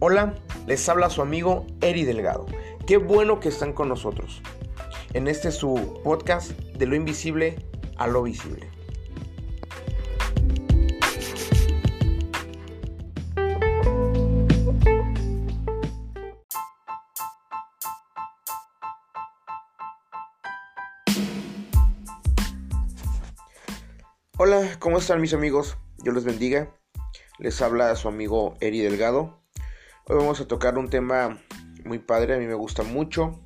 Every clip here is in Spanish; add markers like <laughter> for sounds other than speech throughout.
Hola, les habla su amigo Eri Delgado. Qué bueno que están con nosotros. En este su podcast de lo invisible a lo visible. Hola, ¿cómo están mis amigos? Dios les bendiga. Les habla su amigo Eri Delgado. Hoy vamos a tocar un tema muy padre, a mí me gusta mucho.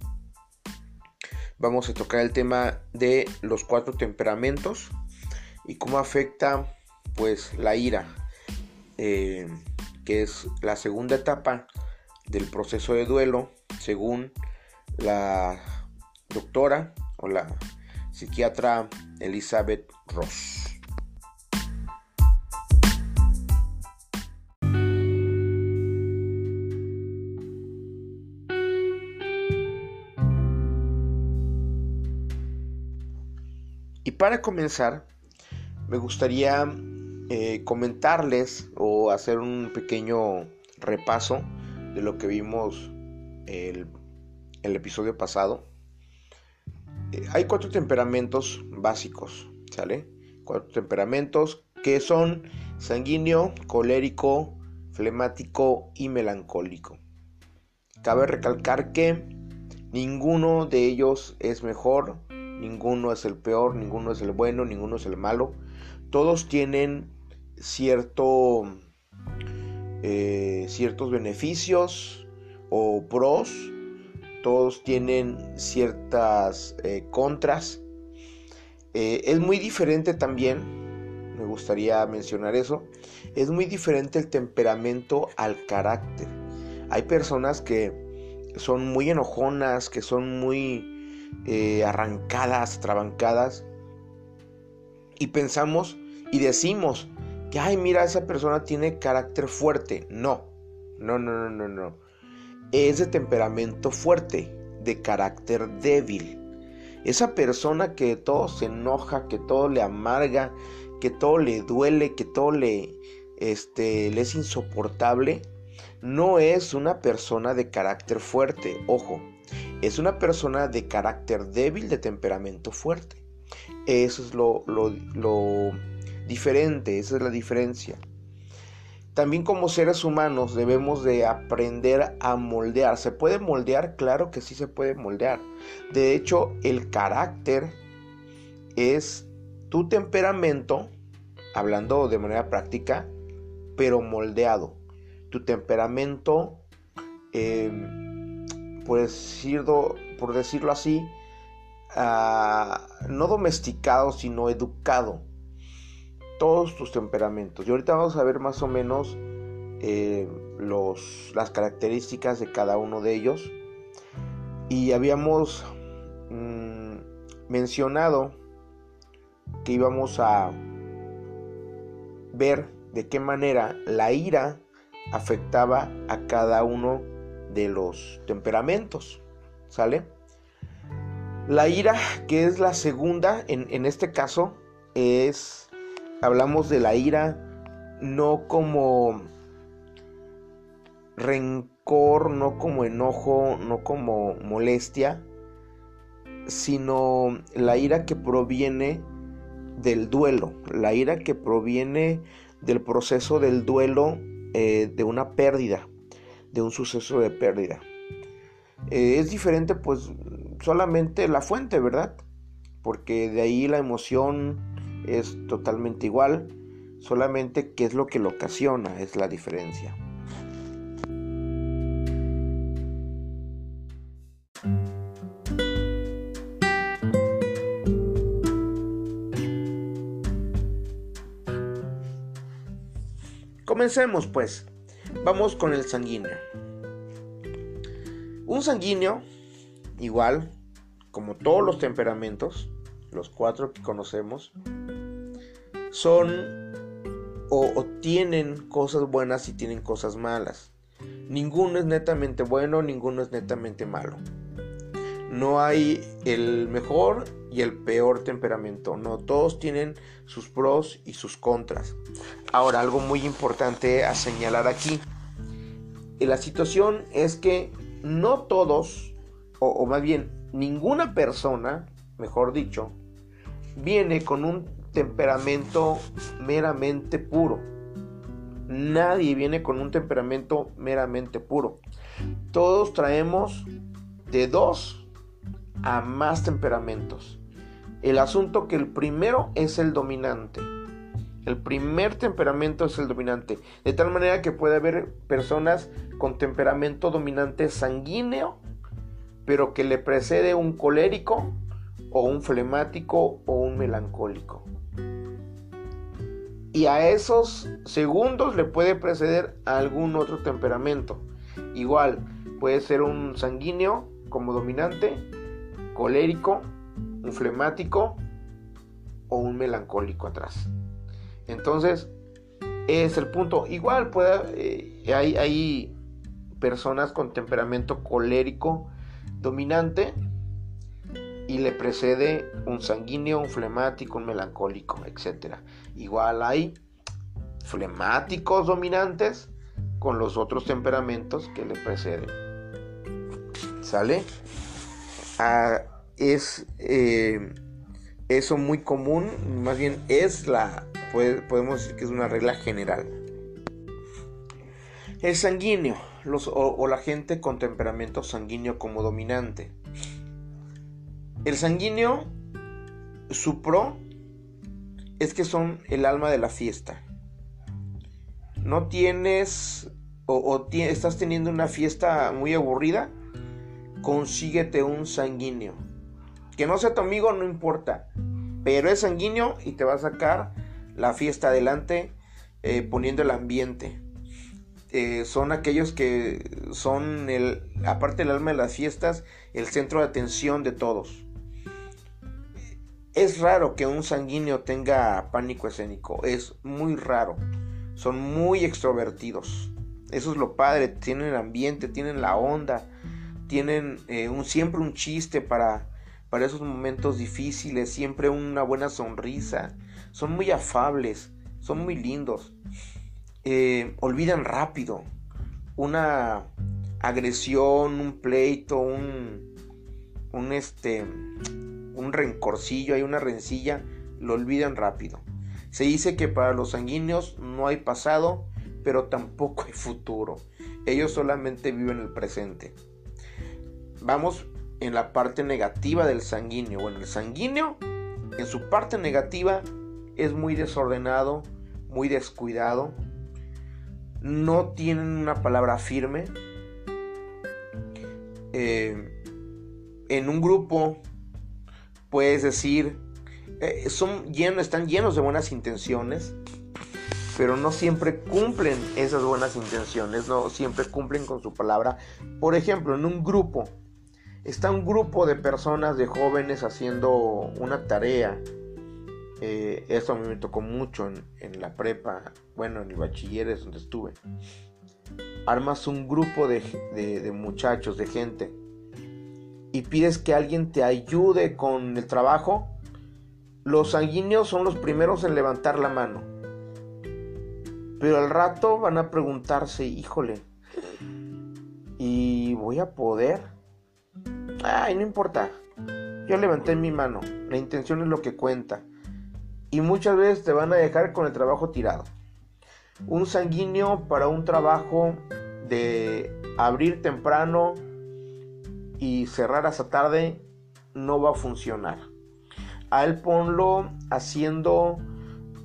Vamos a tocar el tema de los cuatro temperamentos y cómo afecta pues la ira, eh, que es la segunda etapa del proceso de duelo según la doctora o la psiquiatra Elizabeth Ross. Para comenzar, me gustaría eh, comentarles o hacer un pequeño repaso de lo que vimos el, el episodio pasado. Eh, hay cuatro temperamentos básicos, ¿sale? Cuatro temperamentos que son sanguíneo, colérico, flemático y melancólico. Cabe recalcar que ninguno de ellos es mejor ninguno es el peor, ninguno es el bueno, ninguno es el malo. Todos tienen cierto, eh, ciertos beneficios o pros, todos tienen ciertas eh, contras. Eh, es muy diferente también, me gustaría mencionar eso, es muy diferente el temperamento al carácter. Hay personas que son muy enojonas, que son muy eh, arrancadas, trabancadas. Y pensamos y decimos que, ay, mira, esa persona tiene carácter fuerte. No, no, no, no, no, no. Es de temperamento fuerte, de carácter débil. Esa persona que todo se enoja, que todo le amarga, que todo le duele, que todo le, este, le es insoportable, no es una persona de carácter fuerte. Ojo, es una persona de carácter débil, de temperamento fuerte. Eso es lo, diferente, esa es la diferencia. También como seres humanos debemos de aprender a moldear. ¿Se puede moldear? Claro que sí se puede moldear. De hecho, el carácter es tu temperamento, hablando de manera práctica, pero moldeado. Tu temperamento em, por decirlo, por decirlo así, ah, no domesticado, sino educado. Todos tus temperamentos. Y ahorita vamos a ver más o menos eh, los, las características de cada uno de ellos. Y habíamos mm, mencionado que íbamos a ver de qué manera la ira afectaba a cada uno de los temperamentos, ¿sale? La ira, que es la segunda, en, este caso, es, hablamos de la ira no como rencor, no como enojo, no como molestia, sino la ira que proviene del duelo, la ira que proviene del proceso del duelo eh, de una pérdida, de un suceso de pérdida. Eh, es diferente pues solamente la fuente, ¿verdad? Porque de ahí la emoción es totalmente igual, solamente qué es lo que lo ocasiona es la diferencia. Comencemos pues. Vamos con el sanguíneo. Un sanguíneo, igual, como todos los temperamentos, los cuatro que conocemos, son o, tienen cosas buenas y tienen cosas malas. Ninguno es netamente bueno, ninguno es netamente malo. No hay el mejor y el peor temperamento. No, todos tienen sus pros y sus contras. Ahora, algo muy importante a señalar aquí la situación es que no todos, o, más bien ninguna persona, mejor dicho, viene con un temperamento meramente puro. Nadie viene con un temperamento meramente puro. Todos traemos de dos a más temperamentos. El asunto que el primero es el dominante. El primer temperamento es el dominante. De tal manera que puede haber personas con temperamento dominante sanguíneo, pero que le precede un colérico o un flemático o un melancólico. Y a esos segundos le puede preceder algún otro temperamento. Igual, puede ser un sanguíneo como dominante, colérico, un flemático o un melancólico atrás. Entonces, es el punto. Igual puede, eh, hay, hay personas con temperamento colérico dominante y le precede un sanguíneo, un flemático, un melancólico, etc. Igual hay flemáticos dominantes con los otros temperamentos que le preceden. ¿Sale? Ah, es eh, eso muy común, más bien es la, podemos decir que es una regla general. El sanguíneo los, o, la gente con temperamento sanguíneo como dominante. El sanguíneo, su pro, es que son el alma de la fiesta. No tienes o, o estás teniendo una fiesta muy aburrida, consíguete un sanguíneo. Que no sea tu amigo, no importa. Pero es sanguíneo y te va a sacar la fiesta adelante eh, poniendo el ambiente. Eh, son aquellos que son, el, aparte del alma de las fiestas, el centro de atención de todos. Es raro que un sanguíneo tenga pánico escénico, es muy raro. Son muy extrovertidos. Eso es lo padre, tienen el ambiente, tienen la onda, tienen eh, un, siempre un chiste para, para esos momentos difíciles, siempre una buena sonrisa, son muy afables, son muy lindos, eh, olvidan rápido una agresión, un pleito, un, un este, un rencorcillo, hay una rencilla, lo olvidan rápido. Se dice que para los sanguíneos no hay pasado, pero tampoco hay futuro. Ellos solamente viven el presente. Vamos en la parte negativa del sanguíneo. Bueno, el sanguíneo en su parte negativa es muy desordenado, muy descuidado, no tienen una palabra firme. Eh, en un grupo puedes decir, eh, son están llenos de buenas intenciones, pero no siempre cumplen esas buenas intenciones, no siempre cumplen con su palabra. Por ejemplo, en un grupo, está un grupo de personas, de jóvenes haciendo una tarea, eh, eso a mí me tocó mucho en, la prepa, bueno, en el bachiller es donde estuve. Armas un grupo de, de muchachos, de gente, y pides que alguien te ayude con el trabajo, los sanguíneos son los primeros en levantar la mano. Pero al rato van a preguntarse, híjole, ¿y voy a poder? Ay, no importa. Yo levanté mi mano. La intención es lo que cuenta y muchas veces te van a dejar con el trabajo tirado. Un sanguíneo para un trabajo de abrir temprano y cerrar hasta tarde no va a funcionar. A él ponlo haciendo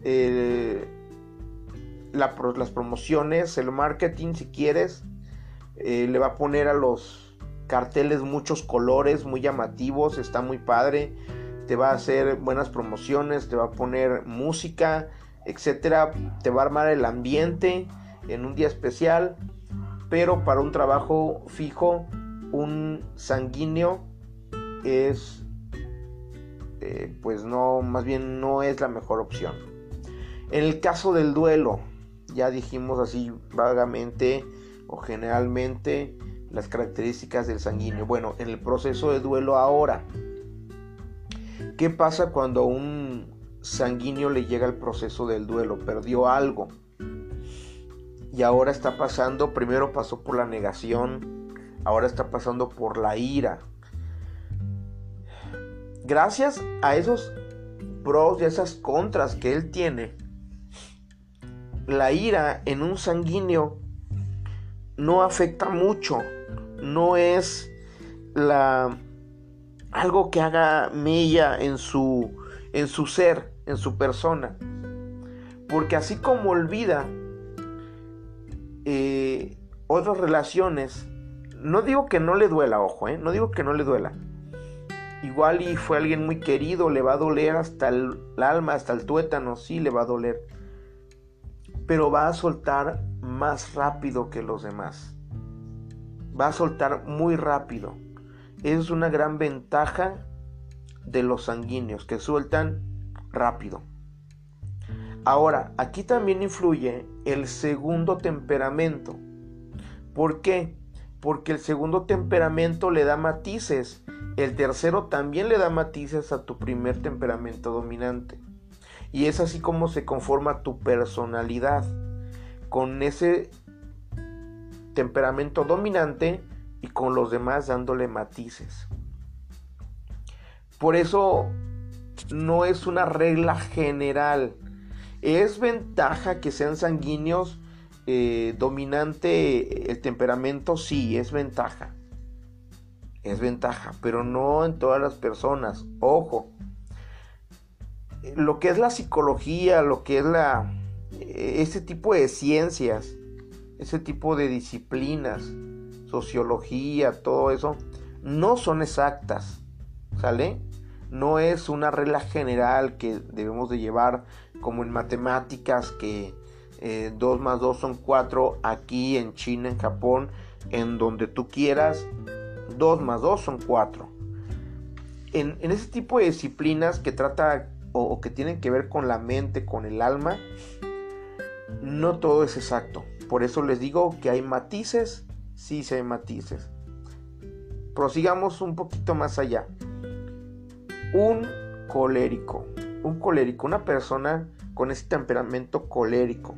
eh, las promociones, el marketing si quieres. Eh, le va a poner a los carteles muchos colores muy llamativos, está muy padre te va a hacer buenas promociones, te va a poner música, etcétera, te va a armar el ambiente en un día especial, pero para un trabajo fijo, un sanguíneo es, eh, pues no, más bien no es la mejor opción. En el caso del duelo, ya dijimos así vagamente o generalmente las características del sanguíneo. Bueno, en el proceso de duelo ahora, ¿Qué pasa cuando a un sanguíneo le llega el proceso del duelo? Perdió algo. y ahora está pasando, primero pasó por la negación, ahora está pasando por la ira. Gracias a esos pros y a esas contras que él tiene, la ira en un sanguíneo no afecta mucho, no es la algo que haga mella en su en su ser, en su persona. Porque así como olvida eh, otras relaciones, no digo que no le duela, ojo, eh, no digo que no le duela. Igual y fue alguien muy querido, le va a doler hasta el alma, hasta el tuétano, sí le va a doler pero va a soltar más rápido que los demás. Va a soltar muy rápido. Es una gran ventaja de los sanguíneos que sueltan rápido. Ahora, aquí también influye el segundo temperamento. ¿Por qué? Porque el segundo temperamento le da matices. El tercero también le da matices a tu primer temperamento dominante. Y es así como se conforma tu personalidad, con ese temperamento dominante y con los demás dándole matices. Por eso no es una regla general. Es ventaja que sean sanguíneos eh, dominante el temperamento, sí, es ventaja. Es ventaja, pero no en todas las personas. Ojo, lo que es la psicología, lo que es la ese tipo de ciencias, ese tipo de disciplinas, sociología, todo eso, no son exactas, ¿sale? No es una regla general que debemos de llevar como en matemáticas que 2 eh, más 2 son 4 aquí en China, en Japón, en donde tú quieras, 2 más 2 son 4. En, en ese tipo de disciplinas que trata o, que tienen que ver con la mente, con el alma, no todo es exacto. Por eso les digo que hay matices, sí, sí hay matices. Prosigamos un poquito más allá. Un colérico, un colérico, una persona con ese temperamento colérico.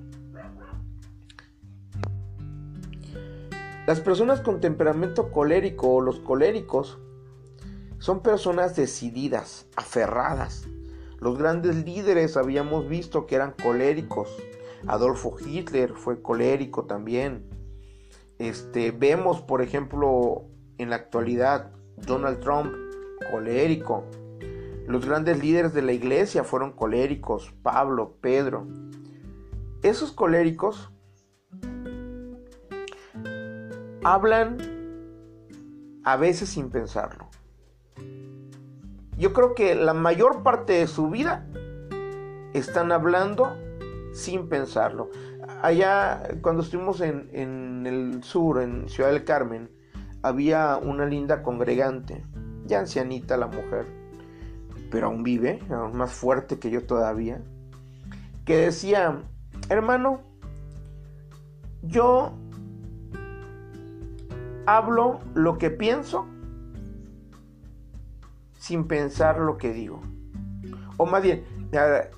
Las personas con temperamento colérico o los coléricos son personas decididas, aferradas, los grandes líderes habíamos visto que eran coléricos. Adolfo Hitler fue colérico también. Este, vemos, por ejemplo, en la actualidad, Donald Trump, colérico. Los grandes líderes de la iglesia fueron coléricos, Pablo, Pedro. Esos coléricos hablan a veces sin pensarlo yo creo que la mayor parte de su vida están hablando sin pensarlo. Allá, cuando estuvimos en, el sur, en Ciudad del Carmen, había una linda congregante, ya ancianita la mujer, pero aún vive, aún más fuerte que yo todavía, que decía, hermano, yo hablo lo que pienso sin pensar lo que digo. O más bien,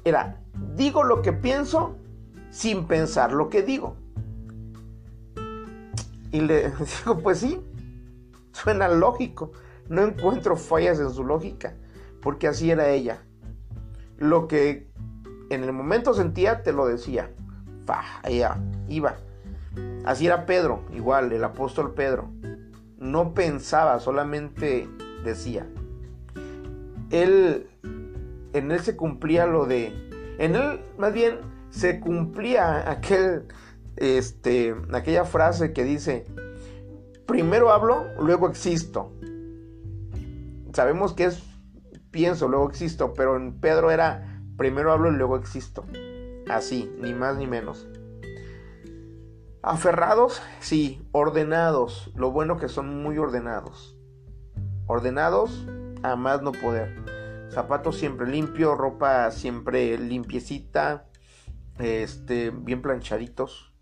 era, digo lo que pienso sin pensar lo que digo. Y le <laughs> digo, pues sí, suena lógico. No encuentro fallas en su lógica, porque así era ella. Lo que en el momento sentía, te lo decía. Ella iba. Así era Pedro, igual, el apóstol Pedro. No pensaba, solamente decía él, en él se cumplía lo de, en él más bien se cumplía aquel, este, aquella frase que dice, primero hablo, luego existo. Sabemos que es pienso, luego existo, pero en Pedro era primero hablo y luego existo. Así, ni más ni menos. Aferrados, sí, ordenados. Lo bueno que son muy ordenados. Ordenados a más no poder. Zapatos siempre limpios, ropa siempre limpiecita, este, bien planchaditos.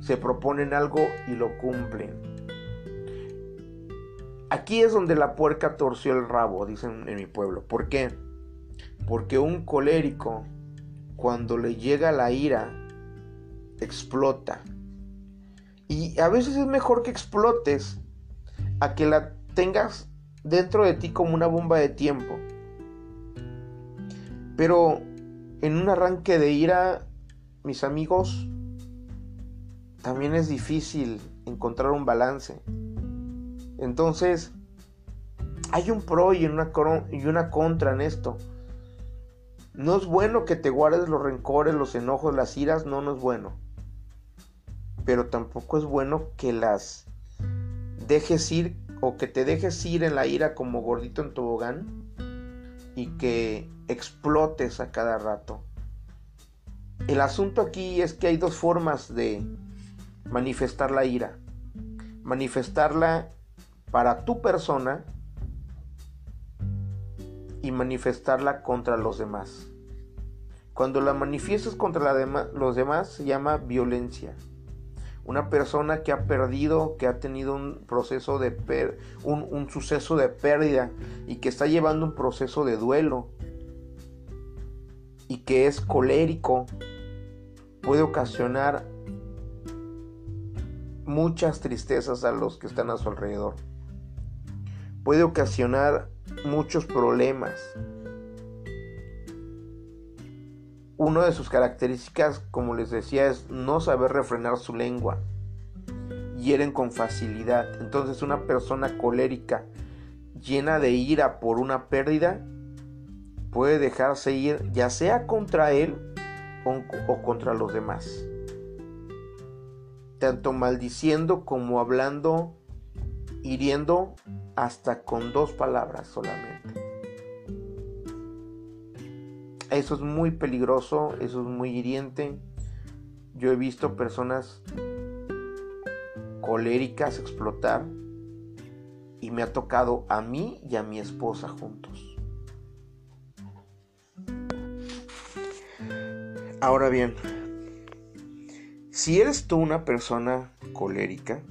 Se proponen algo y lo cumplen. Aquí es donde la puerca torció el rabo, dicen en mi pueblo. ¿Por qué? Porque un colérico, cuando le llega la ira, explota. Y a veces es mejor que explotes a que la tengas dentro de ti como una bomba de tiempo. Pero en un arranque de ira, mis amigos, también es difícil encontrar un balance. Entonces, hay un pro y una, y una contra en esto. No es bueno que te guardes los rencores, los enojos, las iras, no, no es bueno. Pero tampoco es bueno que las dejes ir o que te dejes ir en la ira como gordito en tobogán y que explotes a cada rato. El asunto aquí es que hay dos formas de manifestar la ira. Manifestarla para tu persona y manifestarla contra los demás. Cuando la manifiestas contra los demás se llama violencia. Una persona que ha perdido, que ha tenido un proceso de un, un suceso de pérdida y que está llevando un proceso de duelo y que es colérico, puede ocasionar muchas tristezas a los que están a su alrededor. Puede ocasionar muchos problemas. Una de sus características, como les decía, es no saber refrenar su lengua. Hieren con facilidad. Entonces una persona colérica, llena de ira por una pérdida, puede dejarse ir ya sea contra él o, o contra los demás. Tanto maldiciendo como hablando, hiriendo hasta con dos palabras solamente. Eso es muy peligroso, eso es muy hiriente. Yo he visto personas coléricas explotar y me ha tocado a mí y a mi esposa juntos. Ahora bien, si eres tú una persona colérica,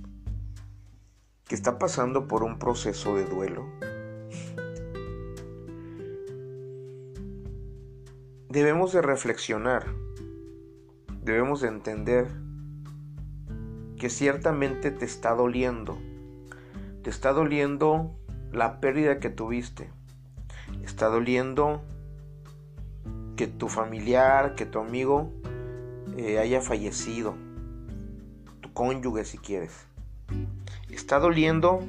que está pasando por un proceso de duelo, debemos de reflexionar, debemos de entender que ciertamente te está doliendo, te está doliendo la pérdida que tuviste, está doliendo que tu familiar, que tu amigo eh, haya fallecido, tu cónyuge si quieres. Está doliendo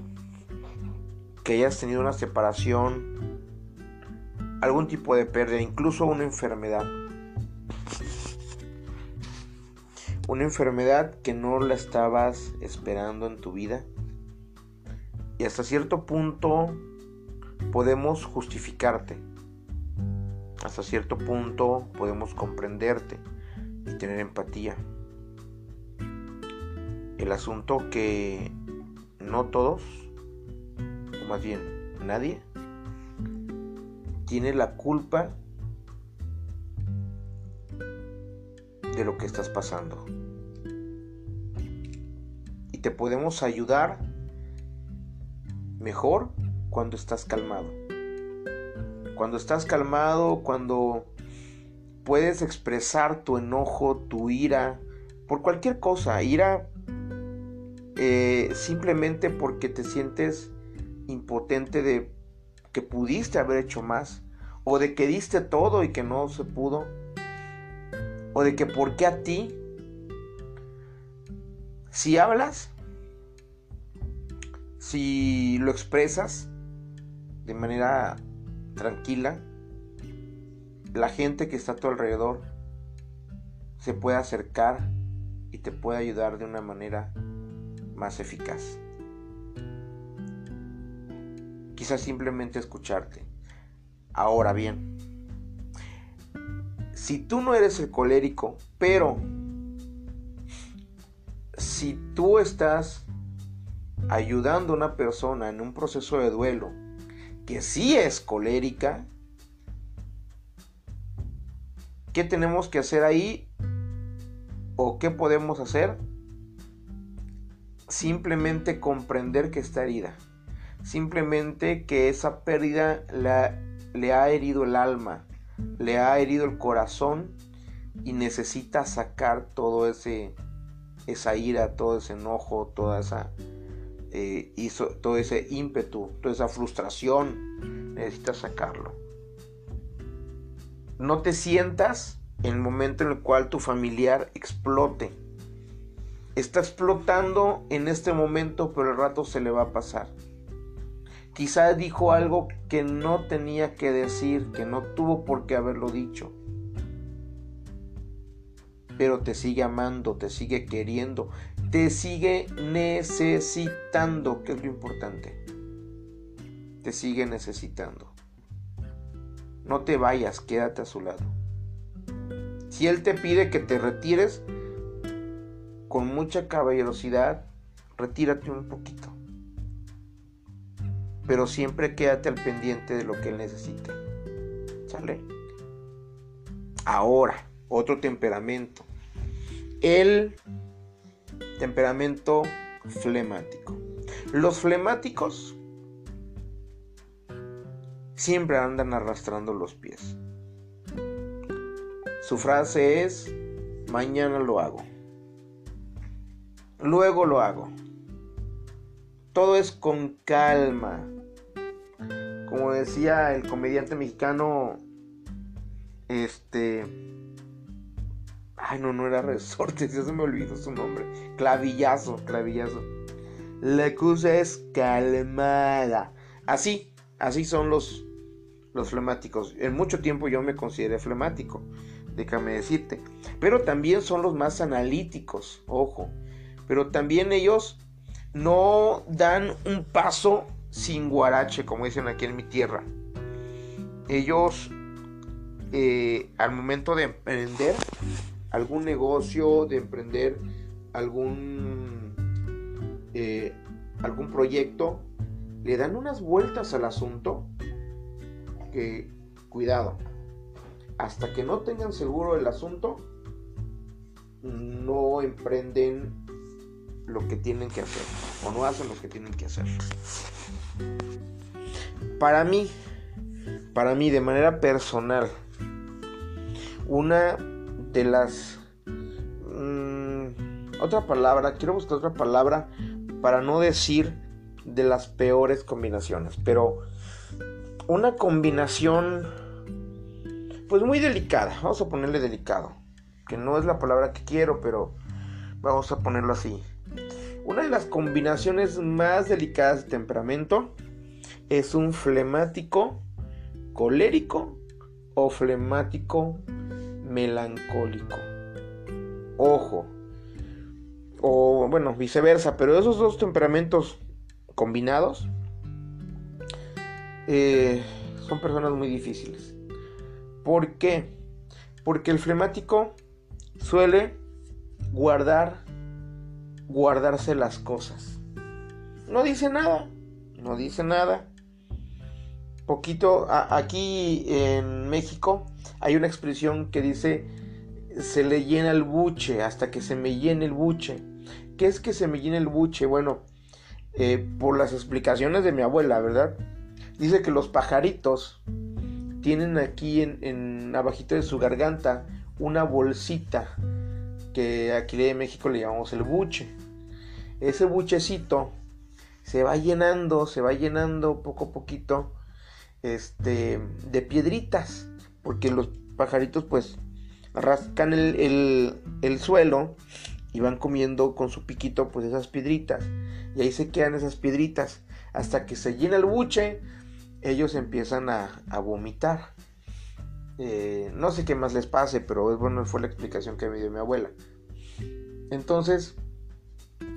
que hayas tenido una separación, algún tipo de pérdida, incluso una enfermedad. Una enfermedad que no la estabas esperando en tu vida. Y hasta cierto punto podemos justificarte. Hasta cierto punto podemos comprenderte y tener empatía. El asunto que no todos, o más bien nadie, tiene la culpa de lo que estás pasando. Y te podemos ayudar mejor cuando estás calmado. Cuando estás calmado, cuando puedes expresar tu enojo, tu ira, por cualquier cosa, ira eh, simplemente porque te sientes impotente de que pudiste haber hecho más, o de que diste todo y que no se pudo, o de que por qué a ti, si hablas, si lo expresas de manera tranquila, la gente que está a tu alrededor se puede acercar y te puede ayudar de una manera más eficaz. Quizás simplemente escucharte. Ahora bien, si tú no eres el colérico, pero si tú estás ayudando a una persona en un proceso de duelo que sí es colérica, ¿qué tenemos que hacer ahí? ¿O qué podemos hacer? simplemente comprender que está herida. Simplemente que esa pérdida le ha herido el alma, le ha herido el corazón y necesita sacar todo ese esa ira, todo ese enojo, toda esa eh, todo ese ímpetu, toda esa frustración, necesitas sacarlo. No te sientas en el momento en el cual tu familiar explote. Está explotando en este momento, pero el rato se le va a pasar. Quizá dijo algo que no tenía que decir, que no tuvo por qué haberlo dicho. Pero te sigue amando, te sigue queriendo, te sigue necesitando, que es lo importante. Te sigue necesitando. No te vayas, quédate a su lado. Si Él te pide que te retires, con mucha caballerosidad, retírate un poquito pero siempre quédate al pendiente de lo que él necesite. ¿Sale? Ahora, otro temperamento. El temperamento flemático. Los flemáticos siempre andan arrastrando los pies. Su frase es, mañana lo hago. Luego lo hago. Todo es con calma. Como decía el comediante mexicano, este... Ay, no, no era Resortes, <laughs> ya se me olvidó su nombre. Clavillazo, clavillazo. La cosa es calmada. Así, así son los, los flemáticos. En mucho tiempo yo me consideré flemático, déjame decirte. Pero también son los más analíticos, ojo. Pero también ellos no dan un paso sin guarache, como dicen aquí en mi tierra. Ellos, eh, al momento de emprender algún negocio, de emprender algún, eh, algún proyecto, le dan unas vueltas al asunto que, cuidado, hasta que no tengan seguro el asunto, no emprenden lo que tienen que hacer o no hacen lo que tienen que hacer. Para mí, para mí de manera personal, una de las... Mm, otra palabra, quiero buscar otra palabra para no decir de las peores combinaciones, pero una combinación pues muy delicada, vamos a ponerle delicado, que no es la palabra que quiero, pero vamos a ponerlo así. Una de las combinaciones más delicadas de temperamento es un flemático colérico o flemático melancólico. Ojo. O bueno, viceversa, pero esos dos temperamentos combinados eh, son personas muy difíciles. ¿Por qué? Porque el flemático suele guardar guardarse las cosas. No dice nada, no dice nada. Poquito, aquí en México hay una expresión que dice, se le llena el buche hasta que se me llene el buche. ¿Qué es que se me llene el buche? Bueno, eh, por las explicaciones de mi abuela, ¿verdad? Dice que los pajaritos tienen aquí en, en abajito de su garganta una bolsita que aquí de México le llamamos el buche. Ese buchecito se va llenando, se va llenando poco a poquito este, de piedritas, porque los pajaritos pues rascan el, el, suelo y van comiendo con su piquito pues esas piedritas. Y ahí se quedan esas piedritas. Hasta que se llena el buche ellos empiezan a, a vomitar eh, no sé qué más les pase pero bueno fue la explicación que me dio mi abuela entonces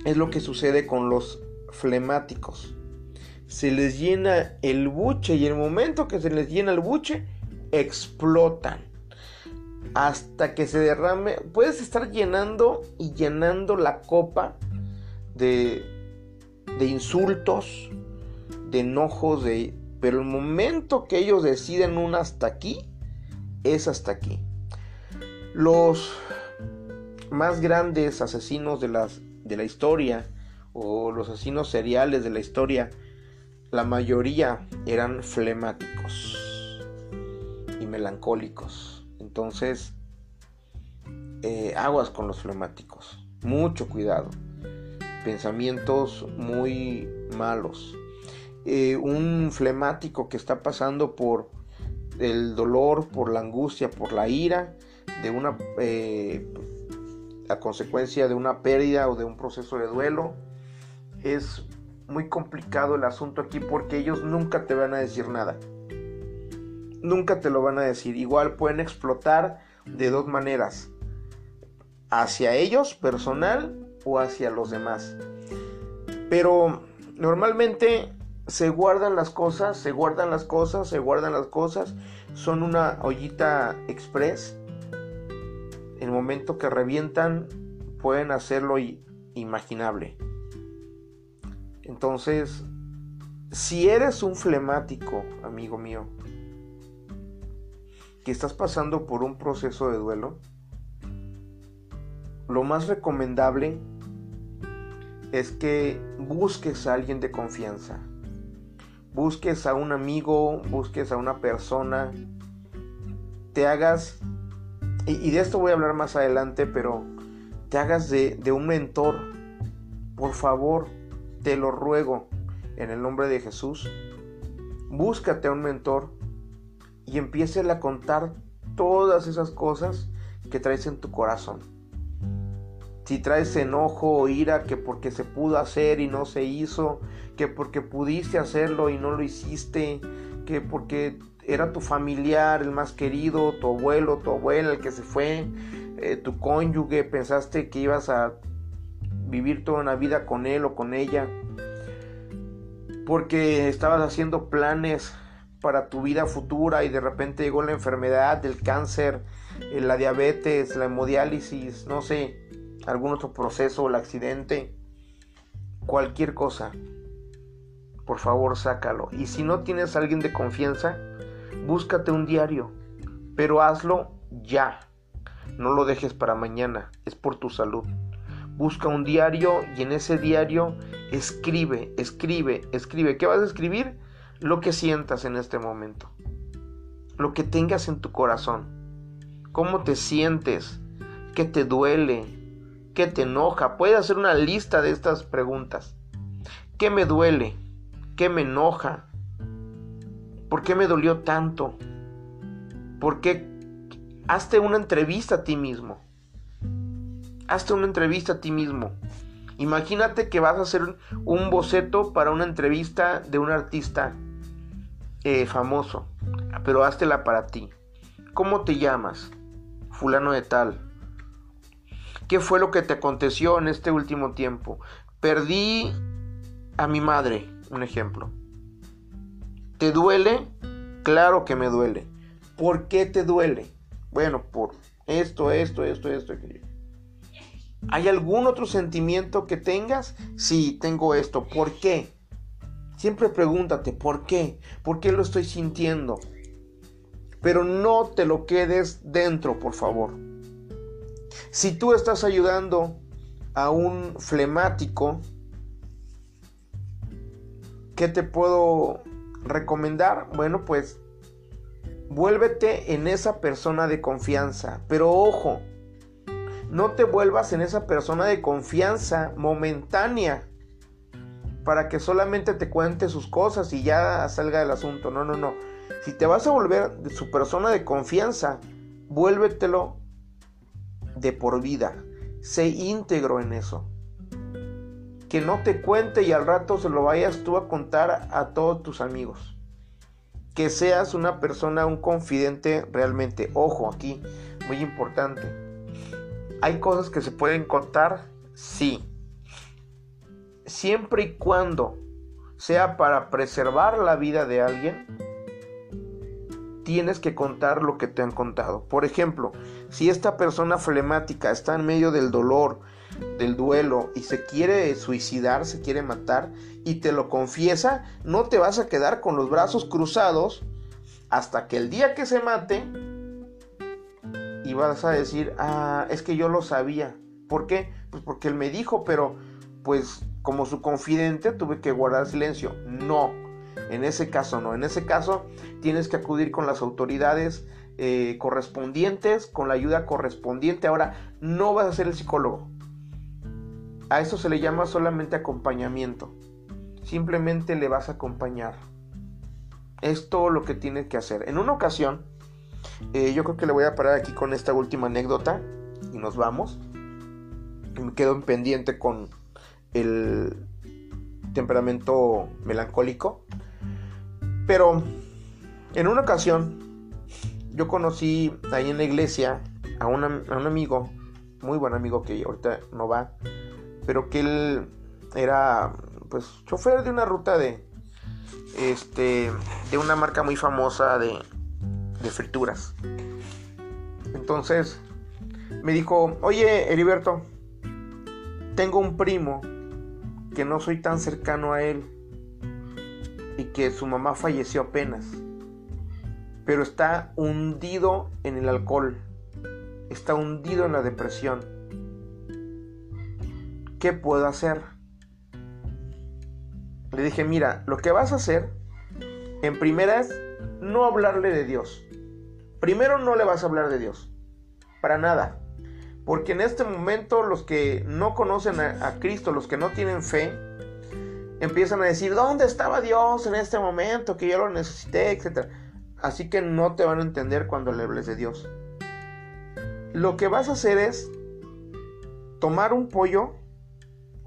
es lo que sucede con los flemáticos. Se les llena el buche y el momento que se les llena el buche, explotan. Hasta que se derrame, puedes estar llenando y llenando la copa de, de insultos, de enojos, de, pero el momento que ellos deciden un hasta aquí, es hasta aquí. Los más grandes asesinos de las de la historia o los asesinos seriales de la historia, la mayoría eran flemáticos y melancólicos. Entonces, eh, aguas con los flemáticos. Mucho cuidado. Pensamientos muy malos. Eh, un flemático que está pasando por el dolor, por la angustia, por la ira, de una eh, consecuencia de una pérdida o de un proceso de duelo. Es muy complicado el asunto aquí porque ellos nunca te van a decir nada. Nunca te lo van a decir. Igual pueden explotar de dos maneras. Hacia ellos personal o hacia los demás. Pero normalmente se guardan las cosas, se guardan las cosas, se guardan las cosas. Son una ollita express. El momento que revientan pueden hacerlo imaginable. Entonces, si eres un flemático, amigo mío, que estás pasando por un proceso de duelo, lo más recomendable es que busques a alguien de confianza. Busques a un amigo, busques a una persona, te hagas, y, de esto voy a hablar más adelante, pero te hagas de, un mentor. Por favor, te lo ruego en el nombre de Jesús. Búscate a un mentor y empiece a contar todas esas cosas que traes en tu corazón. Si traes enojo o ira que porque se pudo hacer y no se hizo, que porque pudiste hacerlo y no lo hiciste, que porque era tu familiar, el más querido, tu abuelo, tu abuela, el que se fue, eh, tu cónyuge, pensaste que ibas a vivir toda una vida con él o con ella, porque estabas haciendo planes para tu vida futura y de repente llegó la enfermedad, el cáncer, eh, la diabetes, la hemodiálisis, no sé, algún otro proceso, el accidente, cualquier cosa, por favor sácalo. Y si no tienes a alguien de confianza, búscate un diario, pero hazlo ya. No lo dejes para mañana, es por tu salud. Busca un diario y en ese diario escribe, escribe, escribe. ¿Qué vas a escribir? Lo que sientas en este momento. Lo que tengas en tu corazón. ¿Cómo te sientes? ¿Qué te duele? ¿Qué te enoja? Puedes hacer una lista de estas preguntas. ¿Qué me duele? ¿Qué me enoja? ¿Por qué me dolió tanto? ¿Por qué? Hazte una entrevista a ti mismo hazte una entrevista a ti mismo. Imagínate que vas a hacer un boceto para una entrevista de un artista eh, famoso, pero háztela para ti. ¿Cómo te llamas? Fulano de tal. ¿Qué fue lo que te aconteció en este último tiempo? Perdí a mi madre, un ejemplo. ¿Te duele? Claro que me duele. ¿Por qué te duele? Bueno, por esto, esto, esto, esto. ¿Hay algún otro sentimiento que tengas? Sí, tengo esto. ¿Por qué? Siempre pregúntate, ¿por qué? ¿Por qué lo estoy sintiendo? Pero no te lo quedes dentro, por favor. Si tú estás ayudando a un flemático, ¿qué te puedo recomendar? Bueno, pues vuélvete en esa persona de confianza. Pero ojo, no te vuelvas en esa persona de confianza momentánea para que solamente te cuente sus cosas y ya salga del asunto. No, no, no. Si te vas a volver de su persona de confianza, vuélvetelo de por vida. Sé íntegro en eso. Que no te cuente y al rato se lo vayas tú a contar a todos tus amigos. Que seas una persona, un confidente realmente. Ojo aquí, muy importante ¿Hay cosas que se pueden contar? Sí. Siempre y cuando sea para preservar la vida de alguien, tienes que contar lo que te han contado. Por ejemplo, si esta persona flemática está en medio del dolor, del duelo y se quiere suicidar, se quiere matar y te lo confiesa, no te vas a quedar con los brazos cruzados hasta que el día que se mate y vas a decir, ah, es que yo lo sabía. ¿Por qué? Pues porque él me dijo, pero pues como su confidente tuve que guardar silencio. No, En ese caso no, en ese caso tienes que acudir con las autoridades eh, correspondientes, con la ayuda correspondiente. Ahora, no vas a ser el psicólogo. A eso se le llama solamente acompañamiento. Simplemente le vas a acompañar. Es todo lo que tienes que hacer. En una ocasión, eh, yo creo que le voy a parar aquí con esta última anécdota y nos vamos. Me quedo en pendiente con el temperamento melancólico. Pero en una ocasión yo conocí ahí en la iglesia a, un amigo, muy buen amigo que ahorita no va, pero que él era pues chofer de una ruta de este de una marca muy famosa de, de frituras. Entonces me dijo, oye Heriberto, tengo un primo que no soy tan cercano a él y que su mamá falleció apenas, pero está hundido en el alcohol, está hundido en la depresión. ¿Qué puedo hacer? Le dije, mira, lo que vas a hacer en primera es no hablarle de Dios. Primero no le vas a hablar de Dios. Para nada. Porque en este momento los que no conocen a, Cristo, los que no tienen fe, empiezan a decir, ¿dónde estaba Dios en este momento? Que yo lo necesité, etc. Así que no te van a entender cuando le hables de Dios. Lo que vas a hacer es tomar un pollo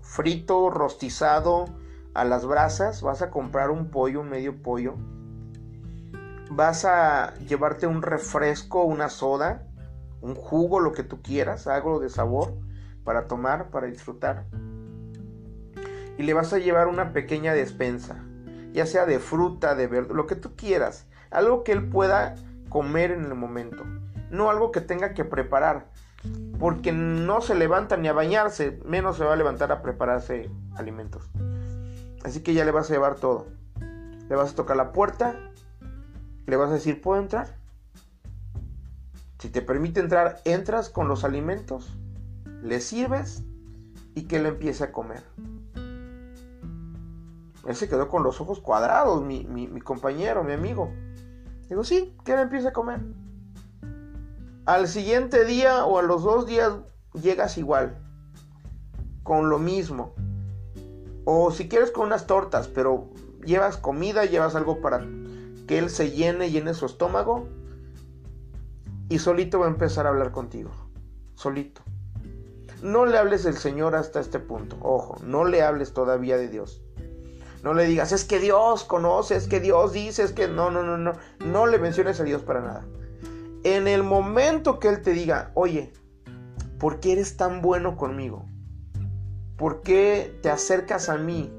frito, rostizado, a las brasas, vas a comprar un pollo, medio pollo, vas a llevarte un refresco, una soda, un jugo, lo que tú quieras, algo de sabor para tomar, para disfrutar. Y le vas a llevar una pequeña despensa, ya sea de fruta, de verde, lo que tú quieras, algo que él pueda comer en el momento, no algo que tenga que preparar, porque no se levanta ni a bañarse, menos se va a levantar a prepararse alimentos. Así que ya le vas a llevar todo. Le vas a tocar la puerta le vas a decir, ¿puedo entrar? Si te permite entrar, entras con los alimentos, le sirves y que él empiece a comer. Él se quedó con los ojos cuadrados, mi, compañero, mi amigo. Digo, sí, que él empiece a comer. Al siguiente día o a los dos días llegas igual, con lo mismo. O si quieres con unas tortas, pero llevas comida, llevas algo para que él se llene, llene su estómago y solito va a empezar a hablar contigo. Solito. No le hables del Señor hasta este punto. Ojo, no le hables todavía de Dios. No le digas, es que Dios conoce, es que Dios dice, es que no, no, no, no. No le menciones a Dios para nada. En el momento que Él te diga, oye, ¿por qué eres tan bueno conmigo? ¿Por qué te acercas a mí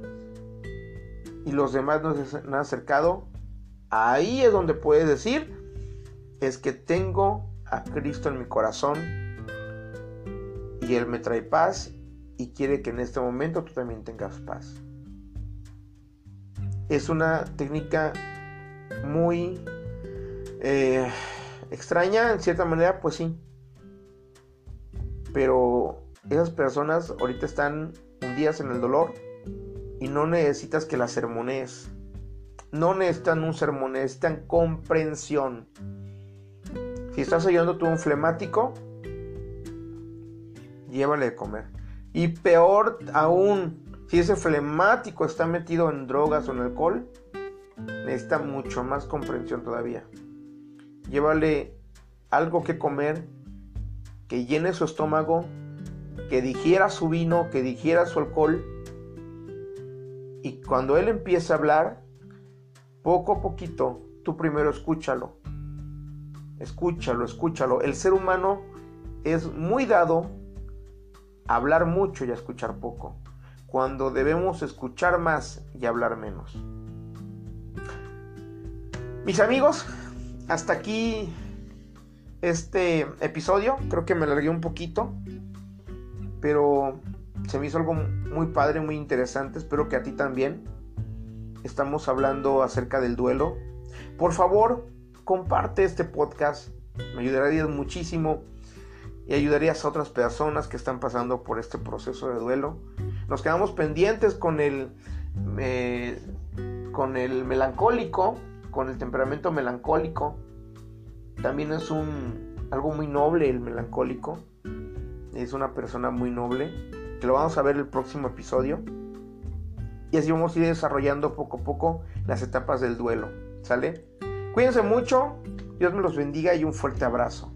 y los demás no se han acercado? Ahí es donde puedes decir, es que tengo a Cristo en mi corazón y Él me trae paz y quiere que en este momento tú también tengas paz. Es una técnica muy eh, extraña, en cierta manera, pues sí. Pero esas personas ahorita están hundidas en el dolor y no necesitas que las sermonees no necesitan un sermón, necesitan comprensión. Si estás oyendo tú un flemático, llévale de comer. Y peor aún, si ese flemático está metido en drogas o en alcohol, necesita mucho más comprensión todavía. Llévale algo que comer, que llene su estómago, que digiera su vino, que digiera su alcohol. Y cuando él empieza a hablar, poco a poquito, tú primero escúchalo. Escúchalo, escúchalo. El ser humano es muy dado a hablar mucho y a escuchar poco, cuando debemos escuchar más y hablar menos. Mis amigos, hasta aquí este episodio. Creo que me alargué un poquito, pero se me hizo algo muy padre, muy interesante. Espero que a ti también estamos hablando acerca del duelo. Por favor, comparte este podcast, me ayudarías muchísimo y ayudarías a otras personas que están pasando por este proceso de duelo. Nos quedamos pendientes con el, eh, con el melancólico, con el temperamento melancólico. También es un algo muy noble el melancólico. Es una persona muy noble. Que lo vamos a ver el próximo episodio. Y así vamos a ir desarrollando poco a poco las etapas del duelo. ¿Sale? Cuídense mucho. Dios me los bendiga y un fuerte abrazo.